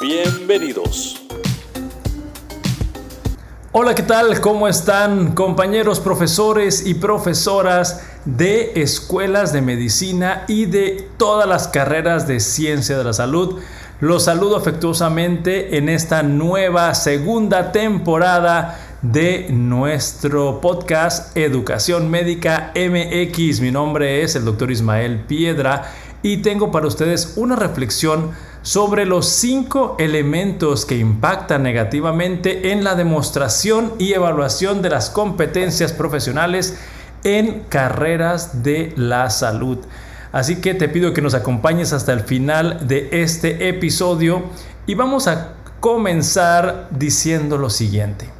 Bienvenidos. Hola, ¿qué tal? ¿Cómo están compañeros profesores y profesoras de escuelas de medicina y de todas las carreras de ciencia de la salud? Los saludo afectuosamente en esta nueva segunda temporada de nuestro podcast Educación Médica MX. Mi nombre es el doctor Ismael Piedra y tengo para ustedes una reflexión sobre los cinco elementos que impactan negativamente en la demostración y evaluación de las competencias profesionales en carreras de la salud. Así que te pido que nos acompañes hasta el final de este episodio y vamos a comenzar diciendo lo siguiente.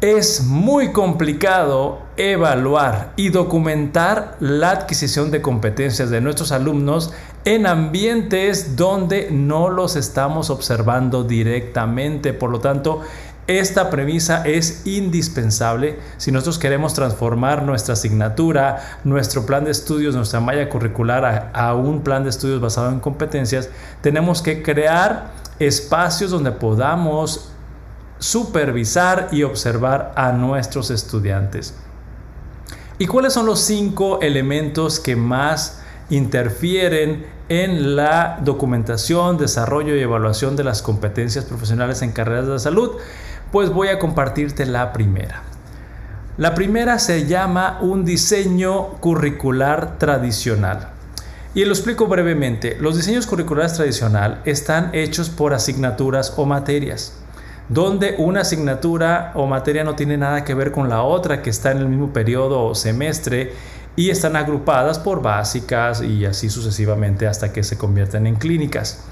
Es muy complicado evaluar y documentar la adquisición de competencias de nuestros alumnos en ambientes donde no los estamos observando directamente. Por lo tanto, esta premisa es indispensable si nosotros queremos transformar nuestra asignatura, nuestro plan de estudios, nuestra malla curricular a, a, un plan de estudios basado en competencias. Tenemos que crear espacios donde podamos supervisar y observar a nuestros estudiantes. ¿Y cuáles son los cinco elementos que más interfieren en la documentación, desarrollo y evaluación de las competencias profesionales en carreras de salud? Pues voy a compartirte la primera. La primera se llama un diseño curricular tradicional. Y lo explico brevemente. Los diseños curriculares tradicional están hechos por asignaturas o materias donde una asignatura o materia no tiene nada que ver con la otra que está en el mismo periodo o semestre y están agrupadas por básicas y así sucesivamente hasta que se convierten en clínicas.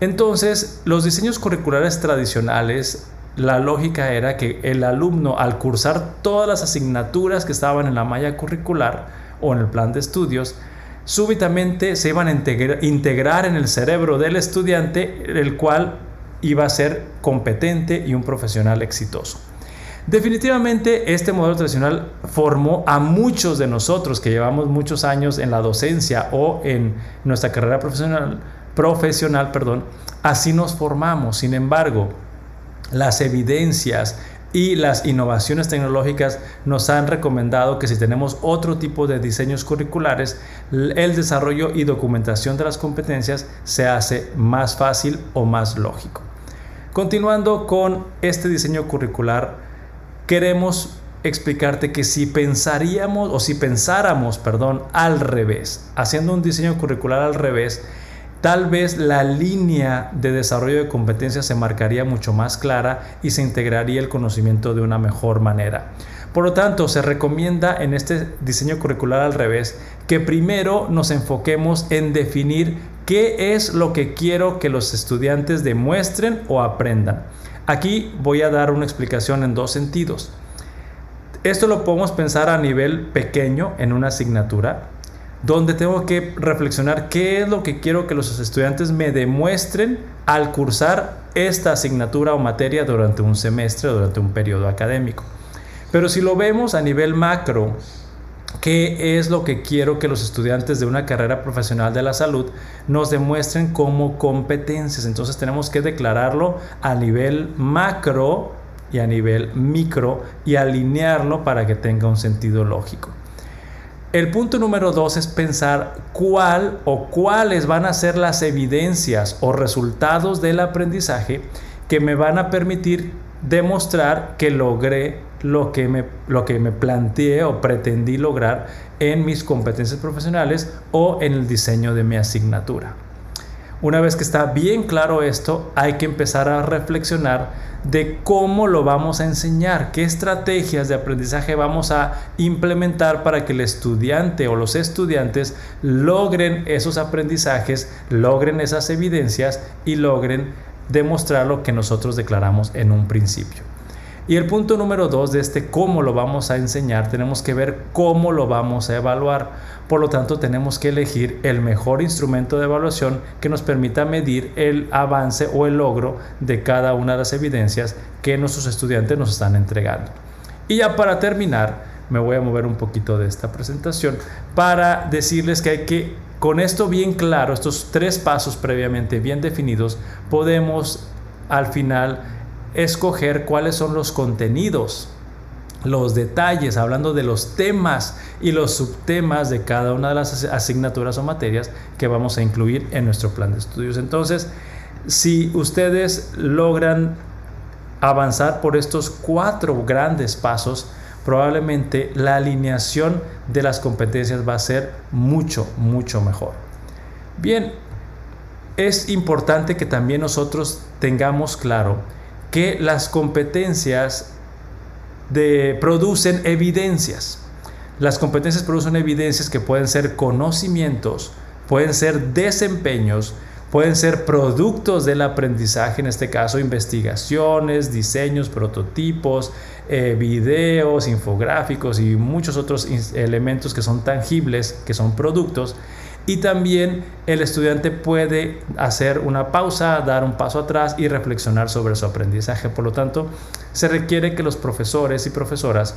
Entonces, los diseños curriculares tradicionales, la lógica era que el alumno al cursar todas las asignaturas que estaban en la malla curricular o en el plan de estudios, súbitamente se iban a integrar en el cerebro del estudiante, el cual iba a ser competente y un profesional exitoso. Definitivamente este modelo tradicional formó a muchos de nosotros que llevamos muchos años en la docencia o en nuestra carrera profesional, profesional, perdón, así nos formamos. Sin embargo, las evidencias y las innovaciones tecnológicas nos han recomendado que si tenemos otro tipo de diseños curriculares, el desarrollo y documentación de las competencias se hace más fácil o más lógico. Continuando con este diseño curricular, queremos explicarte que si pensaríamos o si pensáramos, perdón, al revés, haciendo un diseño curricular al revés, tal vez la línea de desarrollo de competencias se marcaría mucho más clara y se integraría el conocimiento de una mejor manera. Por lo tanto, se recomienda en este diseño curricular al revés que primero nos enfoquemos en definir qué es lo que quiero que los estudiantes demuestren o aprendan. Aquí voy a dar una explicación en dos sentidos. Esto lo podemos pensar a nivel pequeño en una asignatura, donde tengo que reflexionar qué es lo que quiero que los estudiantes me demuestren al cursar esta asignatura o materia durante un semestre durante un periodo académico. Pero si lo vemos a nivel macro, ¿qué es lo que quiero que los estudiantes de una carrera profesional de la salud nos demuestren como competencias? Entonces tenemos que declararlo a nivel macro y a nivel micro y alinearlo para que tenga un sentido lógico. El punto número dos es pensar cuál o cuáles van a ser las evidencias o resultados del aprendizaje que me van a permitir demostrar que logré lo que me, lo que me planteé o pretendí lograr en mis competencias profesionales o en el diseño de mi asignatura. Una vez que está bien claro esto, hay que empezar a reflexionar de cómo lo vamos a enseñar, qué estrategias de aprendizaje vamos a implementar para que el estudiante o los estudiantes logren esos aprendizajes, logren esas evidencias y logren demostrar lo que nosotros declaramos en un principio. Y el punto número dos de este cómo lo vamos a enseñar, tenemos que ver cómo lo vamos a evaluar. Por lo tanto, tenemos que elegir el mejor instrumento de evaluación que nos permita medir el avance o el logro de cada una de las evidencias que nuestros estudiantes nos están entregando. Y ya para terminar, me voy a mover un poquito de esta presentación para decirles que hay que, con esto bien claro, estos tres pasos previamente bien definidos, podemos al final escoger cuáles son los contenidos, los detalles, hablando de los temas y los subtemas de cada una de las asignaturas o materias que vamos a incluir en nuestro plan de estudios. Entonces, si ustedes logran avanzar por estos cuatro grandes pasos, probablemente la alineación de las competencias va a ser mucho, mucho mejor. Bien, es importante que también nosotros tengamos claro que las competencias producen evidencias. Las competencias producen evidencias que pueden ser conocimientos, pueden ser desempeños, pueden ser productos del aprendizaje, en este caso investigaciones, diseños, prototipos, eh, videos, infográficos y muchos otros elementos que son tangibles, que son productos y también el estudiante puede hacer una pausa, dar un paso atrás y reflexionar sobre su aprendizaje. Por lo tanto, se requiere que los profesores y profesoras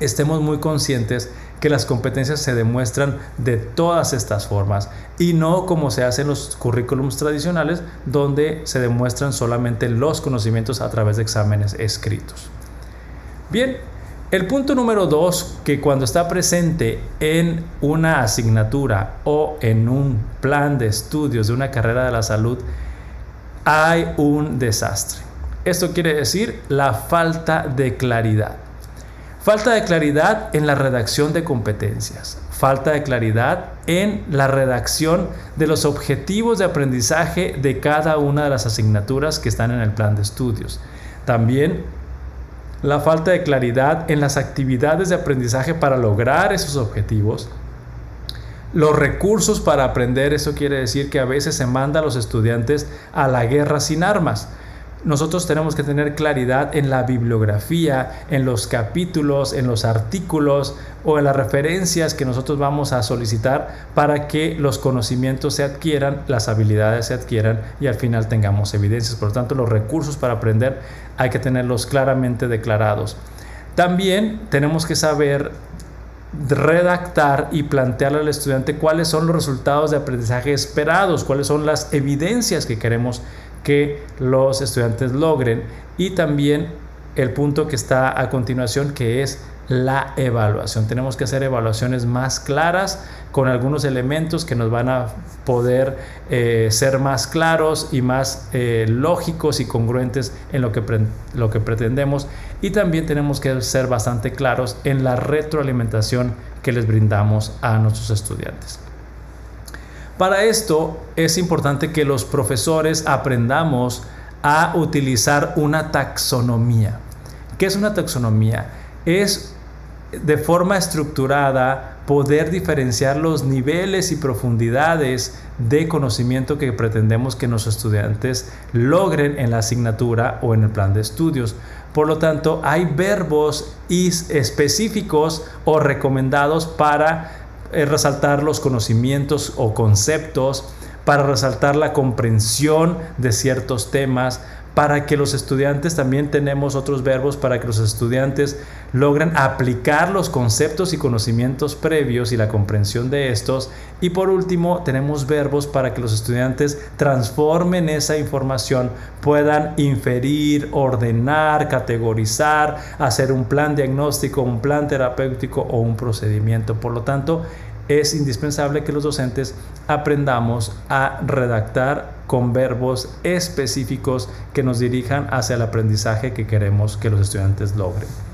estemos muy conscientes que las competencias se demuestran de todas estas formas y no como se hace en los currículums tradicionales donde se demuestran solamente los conocimientos a través de exámenes escritos. Bien, el punto número dos, que cuando está presente en una asignatura o en un plan de estudios de una carrera de la salud, hay un desastre. Esto quiere decir la falta de claridad. Falta de claridad en la redacción de competencias. Falta de claridad en la redacción de los objetivos de aprendizaje de cada una de las asignaturas que están en el plan de estudios. También la falta de claridad en las actividades de aprendizaje para lograr esos objetivos, los recursos para aprender, eso quiere decir que a veces se manda a los estudiantes a la guerra sin armas nosotros tenemos que tener claridad en la bibliografía, en los capítulos, en los artículos o en las referencias que nosotros vamos a solicitar para que los conocimientos se adquieran, las habilidades se adquieran y al final tengamos evidencias. Por lo tanto, los recursos para aprender hay que tenerlos claramente declarados. También tenemos que saber redactar y plantearle al estudiante cuáles son los resultados de aprendizaje esperados, cuáles son las evidencias que queremos que los estudiantes logren y también el punto que está a continuación que es la evaluación. Tenemos que hacer evaluaciones más claras con algunos elementos que nos van a poder eh, ser más claros y más eh, lógicos y congruentes en lo que, lo que pretendemos. Y también tenemos que ser bastante claros en la retroalimentación que les brindamos a nuestros estudiantes. Para esto es importante que los profesores aprendamos a utilizar una taxonomía. ¿Qué es una taxonomía? Es de forma estructurada poder diferenciar los niveles y profundidades de conocimiento que pretendemos que nuestros estudiantes logren en la asignatura o en el plan de estudios. Por lo tanto, hay verbos específicos o recomendados para es resaltar los conocimientos o conceptos, para resaltar la comprensión de ciertos temas, para que los estudiantes también tenemos otros verbos para que los estudiantes logren aplicar los conceptos y conocimientos previos y la comprensión de estos. Y por último, tenemos verbos para que los estudiantes transformen esa información, puedan inferir, ordenar, categorizar, hacer un plan diagnóstico, un plan terapéutico o un procedimiento. Por lo tanto, es indispensable que los docentes aprendamos a redactar con verbos específicos que nos dirijan hacia el aprendizaje que queremos que los estudiantes logren.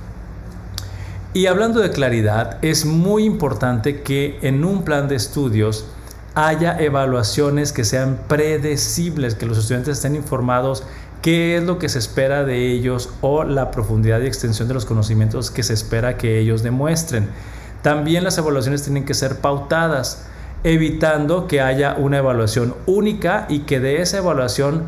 Y hablando de claridad, es muy importante que en un plan de estudios haya evaluaciones que sean predecibles, que los estudiantes estén informados qué es lo que se espera de ellos o la profundidad y extensión de los conocimientos que se espera que ellos demuestren. También las evaluaciones tienen que ser pautadas, evitando que haya una evaluación única y que de esa evaluación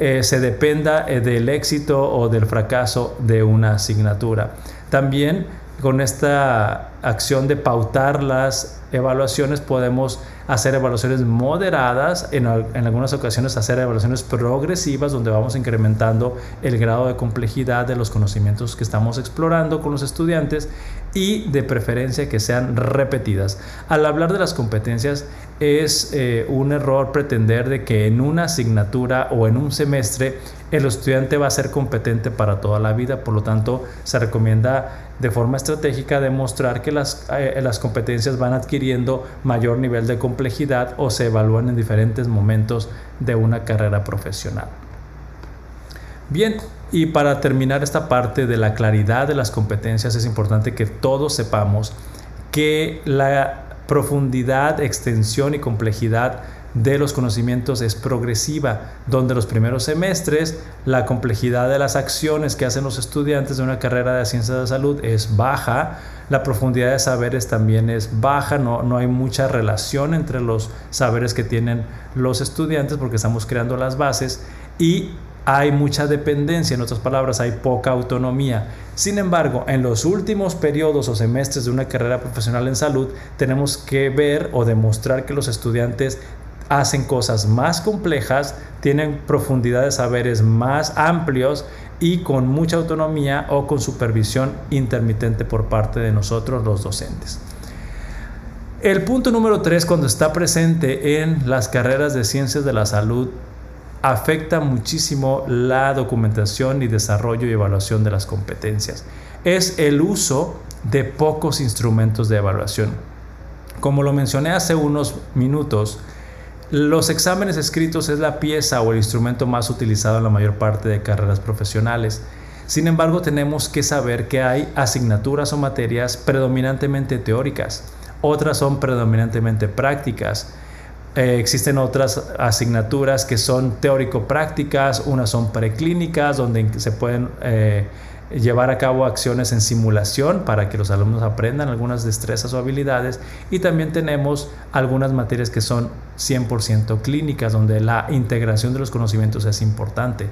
eh, se dependa eh, del éxito o del fracaso de una asignatura. También con esta acción de pautar las evaluaciones podemos hacer evaluaciones moderadas, en, algunas ocasiones hacer evaluaciones progresivas donde vamos incrementando el grado de complejidad de los conocimientos que estamos explorando con los estudiantes y de preferencia que sean repetidas. Al hablar de las competencias es eh, un error pretender de que en una asignatura o en un semestre el estudiante va a ser competente para toda la vida, por lo tanto se recomienda de forma estratégica demostrar que las, eh, las competencias van adquiriendo mayor nivel de complejidad o se evalúan en diferentes momentos de una carrera profesional. Bien, y para terminar esta parte de la claridad de las competencias es importante que todos sepamos que la profundidad, extensión y complejidad de los conocimientos es progresiva, donde los primeros semestres la complejidad de las acciones que hacen los estudiantes de una carrera de ciencias de salud es baja, la profundidad de saberes también es baja, no, no hay mucha relación entre los saberes que tienen los estudiantes porque estamos creando las bases y hay mucha dependencia, en otras palabras, hay poca autonomía. Sin embargo, en los últimos periodos o semestres de una carrera profesional en salud, tenemos que ver o demostrar que los estudiantes hacen cosas más complejas, tienen profundidad de saberes más amplios y con mucha autonomía o con supervisión intermitente por parte de nosotros los docentes. El punto número tres, cuando está presente en las carreras de ciencias de la salud, afecta muchísimo la documentación y desarrollo y evaluación de las competencias. Es el uso de pocos instrumentos de evaluación. Como lo mencioné hace unos minutos, los exámenes escritos es la pieza o el instrumento más utilizado en la mayor parte de carreras profesionales. Sin embargo, tenemos que saber que hay asignaturas o materias predominantemente teóricas, otras son predominantemente prácticas. Eh, existen otras asignaturas que son teórico-prácticas, unas son preclínicas, donde se pueden eh, llevar a cabo acciones en simulación para que los alumnos aprendan algunas destrezas o habilidades y también tenemos algunas materias que son 100% clínicas donde la integración de los conocimientos es importante.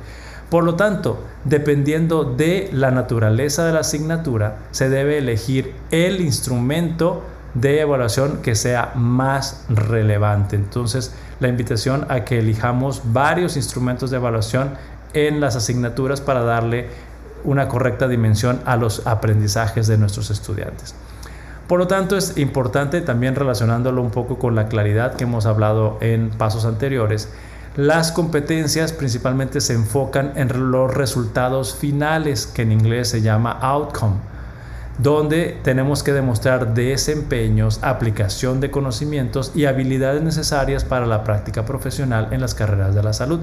Por lo tanto, dependiendo de la naturaleza de la asignatura, se debe elegir el instrumento de evaluación que sea más relevante. Entonces, la invitación a que elijamos varios instrumentos de evaluación en las asignaturas para darle una correcta dimensión a los aprendizajes de nuestros estudiantes. Por lo tanto, es importante también relacionándolo un poco con la claridad que hemos hablado en pasos anteriores, las competencias principalmente se enfocan en los resultados finales, que en inglés se llama outcome, donde tenemos que demostrar desempeños, aplicación de conocimientos y habilidades necesarias para la práctica profesional en las carreras de la salud.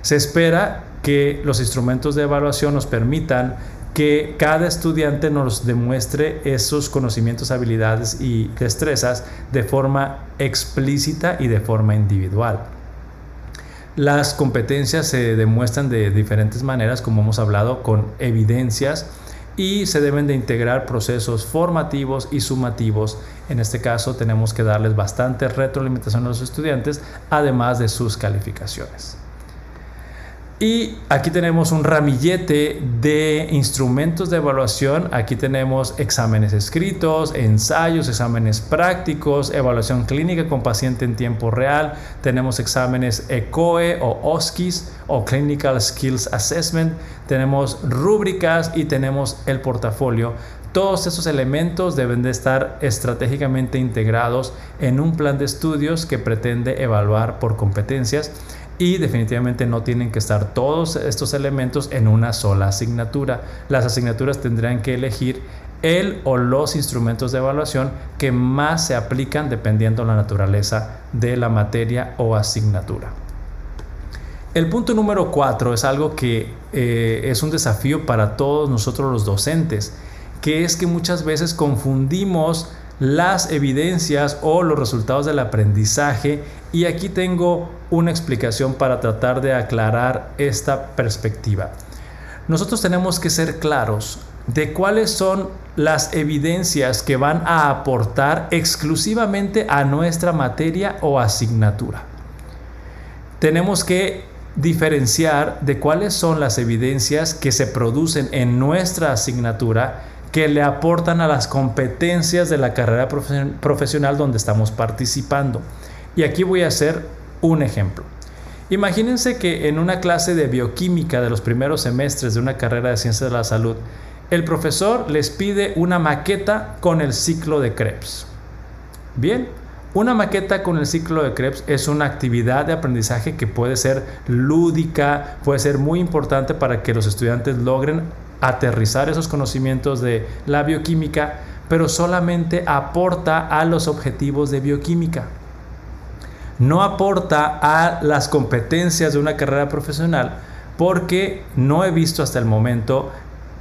Se espera que los instrumentos de evaluación nos permitan que cada estudiante nos demuestre esos conocimientos, habilidades y destrezas de forma explícita y de forma individual. Las competencias se demuestran de diferentes maneras, como hemos hablado, con evidencias y se deben de integrar procesos formativos y sumativos. En este caso tenemos que darles bastante retroalimentación a los estudiantes, además de sus calificaciones. Y aquí tenemos un ramillete de instrumentos de evaluación. Aquí tenemos exámenes escritos, ensayos, exámenes prácticos, evaluación clínica con paciente en tiempo real. Tenemos exámenes ECOE o OSKIS o Clinical Skills Assessment. Tenemos rúbricas y tenemos el portafolio. Todos estos elementos deben de estar estratégicamente integrados en un plan de estudios que pretende evaluar por competencias y definitivamente no tienen que estar todos estos elementos en una sola asignatura. Las asignaturas tendrán que elegir el o los instrumentos de evaluación que más se aplican dependiendo la naturaleza de la materia o asignatura. El punto número cuatro es algo que eh, es un desafío para todos nosotros los docentes, que es que muchas veces confundimos las evidencias o los resultados del aprendizaje y aquí tengo una explicación para tratar de aclarar esta perspectiva. Nosotros tenemos que ser claros de cuáles son las evidencias que van a aportar exclusivamente a nuestra materia o asignatura. Tenemos que diferenciar de cuáles son las evidencias que se producen en nuestra asignatura que le aportan a las competencias de la carrera profesional donde estamos participando. Y aquí voy a hacer un ejemplo. Imagínense que en una clase de bioquímica de los primeros semestres de una carrera de ciencias de la salud, el profesor les pide una maqueta con el ciclo de Krebs. Bien, una maqueta con el ciclo de Krebs es una actividad de aprendizaje que puede ser lúdica, puede ser muy importante para que los estudiantes logren aterrizar esos conocimientos de la bioquímica, pero solamente aporta a los objetivos de bioquímica. No aporta a las competencias de una carrera profesional porque no he visto hasta el momento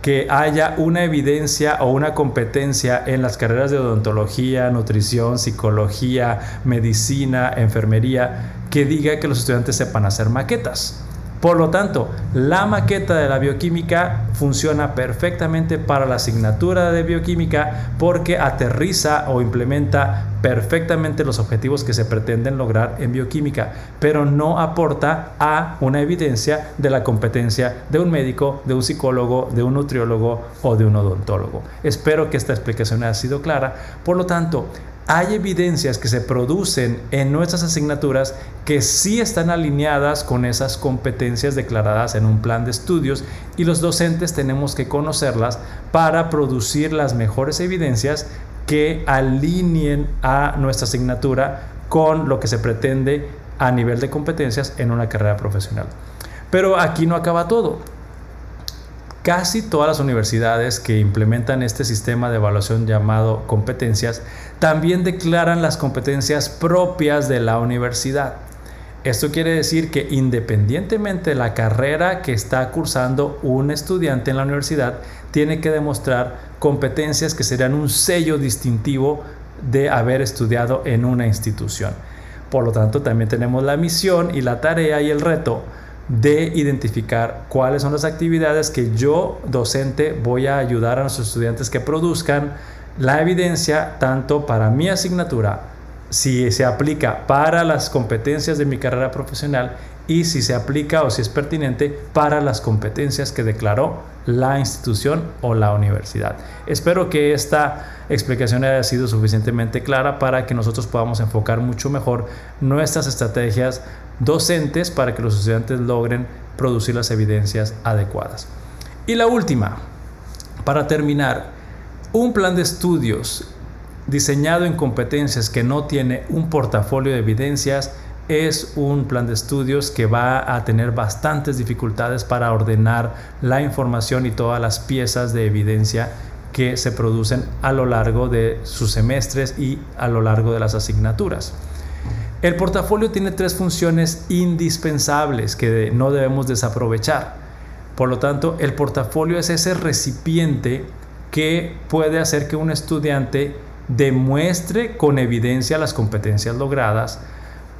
que haya una evidencia o una competencia en las carreras de odontología, nutrición, psicología, medicina, enfermería, que diga que los estudiantes sepan hacer maquetas. Por lo tanto, la maqueta de la bioquímica funciona perfectamente para la asignatura de bioquímica porque aterriza o implementa perfectamente los objetivos que se pretenden lograr en bioquímica, pero no aporta a una evidencia de la competencia de un médico, de un psicólogo, de un nutriólogo o de un odontólogo. Espero que esta explicación haya sido clara. Por lo tanto, hay evidencias que se producen en nuestras asignaturas que sí están alineadas con esas competencias declaradas en un plan de estudios y los docentes tenemos que conocerlas para producir las mejores evidencias que alineen a nuestra asignatura con lo que se pretende a nivel de competencias en una carrera profesional. Pero aquí no acaba todo. Casi todas las universidades que implementan este sistema de evaluación llamado competencias también declaran las competencias propias de la universidad. Esto quiere decir que independientemente de la carrera que está cursando un estudiante en la universidad, tiene que demostrar competencias que serán un sello distintivo de haber estudiado en una institución. Por lo tanto, también tenemos la misión y la tarea y el reto de identificar cuáles son las actividades que yo, docente, voy a ayudar a nuestros estudiantes que produzcan la evidencia tanto para mi asignatura, si se aplica para las competencias de mi carrera profesional y si se aplica o si es pertinente para las competencias que declaró la institución o la universidad. Espero que esta explicación haya sido suficientemente clara para que nosotros podamos enfocar mucho mejor nuestras estrategias docentes para que los estudiantes logren producir las evidencias adecuadas. Y la última, para terminar, un plan de estudios diseñado en competencias que no tiene un portafolio de evidencias es un plan de estudios que va a tener bastantes dificultades para ordenar la información y todas las piezas de evidencia que se producen a lo largo de sus semestres y a lo largo de las asignaturas. El portafolio tiene tres funciones indispensables que no debemos desaprovechar. Por lo tanto, el portafolio es ese recipiente que puede hacer que un estudiante demuestre con evidencia las competencias logradas,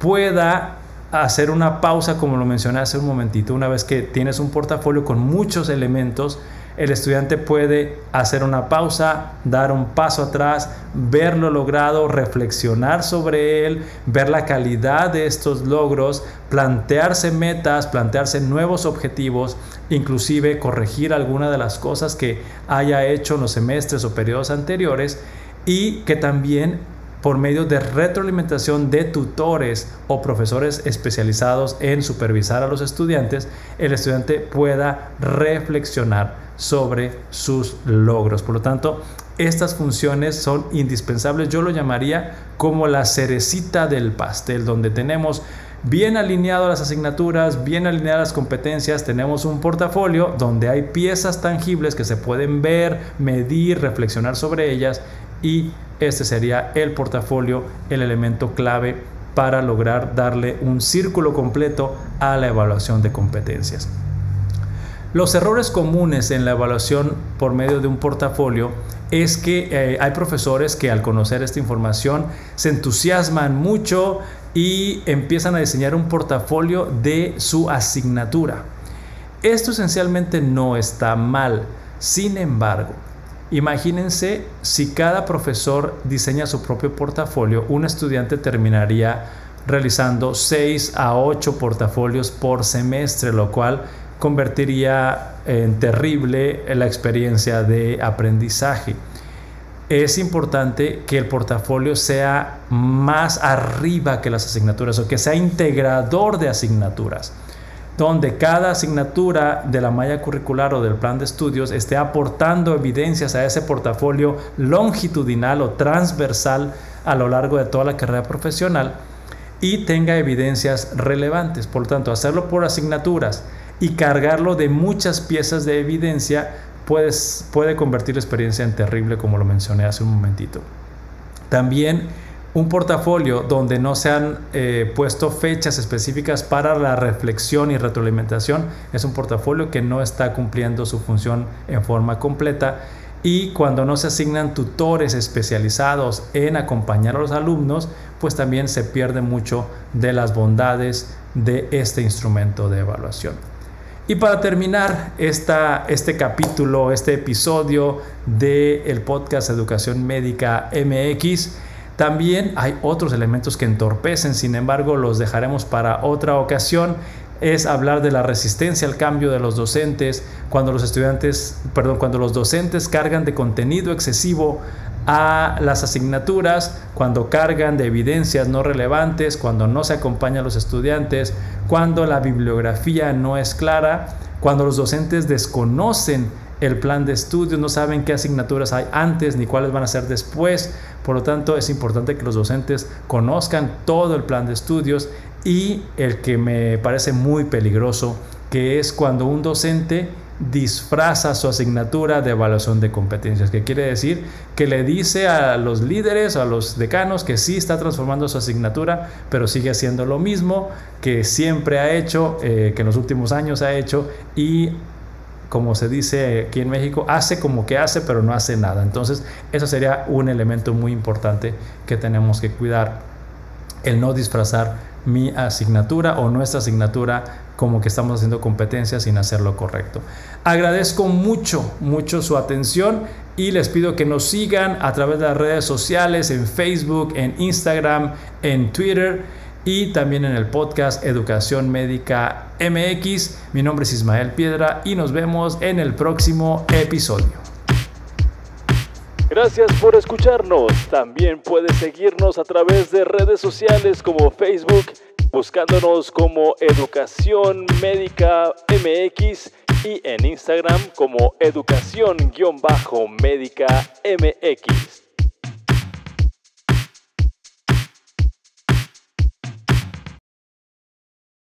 pueda hacer una pausa, como lo mencioné hace un momentito, una vez que tienes un portafolio con muchos elementos, el estudiante puede hacer una pausa, dar un paso atrás, ver lo logrado, reflexionar sobre él, ver la calidad de estos logros, plantearse metas, plantearse nuevos objetivos, inclusive corregir alguna de las cosas que haya hecho en los semestres o periodos anteriores y que también por medio de retroalimentación de tutores o profesores especializados en supervisar a los estudiantes, el estudiante pueda reflexionar sobre sus logros. Por lo tanto, estas funciones son indispensables. Yo lo llamaría como la cerecita del pastel, donde tenemos bien alineadas las asignaturas, bien alineadas las competencias, tenemos un portafolio donde hay piezas tangibles que se pueden ver, medir, reflexionar sobre ellas y este sería el portafolio, el elemento clave para lograr darle un círculo completo a la evaluación de competencias. Los errores comunes en la evaluación por medio de un portafolio es que eh, hay profesores que al conocer esta información se entusiasman mucho y empiezan a diseñar un portafolio de su asignatura. Esto esencialmente no está mal. Sin embargo, imagínense si cada profesor diseña su propio portafolio, un estudiante terminaría realizando 6 a 8 portafolios por semestre, lo cual convertiría en terrible la experiencia de aprendizaje. Es importante que el portafolio sea más arriba que las asignaturas o que sea integrador de asignaturas donde cada asignatura de la malla curricular o del plan de estudios esté aportando evidencias a ese portafolio longitudinal o transversal a lo largo de toda la carrera profesional y tenga evidencias relevantes. Por lo tanto, hacerlo por asignaturas y cargarlo de muchas piezas de evidencia puede convertir la experiencia en terrible, como lo mencioné hace un momentito. También un portafolio donde no se han eh, puesto fechas específicas para la reflexión y retroalimentación es un portafolio que no está cumpliendo su función en forma completa y cuando no se asignan tutores especializados en acompañar a los alumnos, pues también se pierde mucho de las bondades de este instrumento de evaluación. Y para terminar esta, este capítulo, este episodio del podcast Educación Médica MX, también hay otros elementos que entorpecen, sin embargo los dejaremos para otra ocasión. Es hablar de la resistencia al cambio de los docentes, cuando los estudiantes, perdón, cuando los docentes cargan de contenido excesivo a las asignaturas, cuando cargan de evidencias no relevantes, cuando no se acompaña a los estudiantes, cuando la bibliografía no es clara, cuando los docentes desconocen el plan de estudios, no saben qué asignaturas hay antes ni cuáles van a ser después. Por lo tanto, es importante que los docentes conozcan todo el plan de estudios y el que me parece muy peligroso, que es cuando un docente disfraza su asignatura de evaluación de competencias, que quiere decir que le dice a los líderes a los decanos que sí está transformando su asignatura, pero sigue haciendo lo mismo que siempre ha hecho, eh, que en los últimos años ha hecho y como se dice aquí en México, hace como que hace, pero no hace nada. Entonces, eso sería un elemento muy importante que tenemos que cuidar, el no disfrazar mi asignatura o nuestra asignatura como que estamos haciendo competencia sin hacer lo correcto. Agradezco mucho, mucho su atención y les pido que nos sigan a través de las redes sociales, en Facebook, en Instagram, en Twitter y también en el podcast Educación Médica MX. Mi nombre es Ismael Piedra y nos vemos en el próximo episodio. Gracias por escucharnos. También puedes seguirnos a través de redes sociales como Facebook, buscándonos como Educación Médica MX y en Instagram como Educación-Médica MX.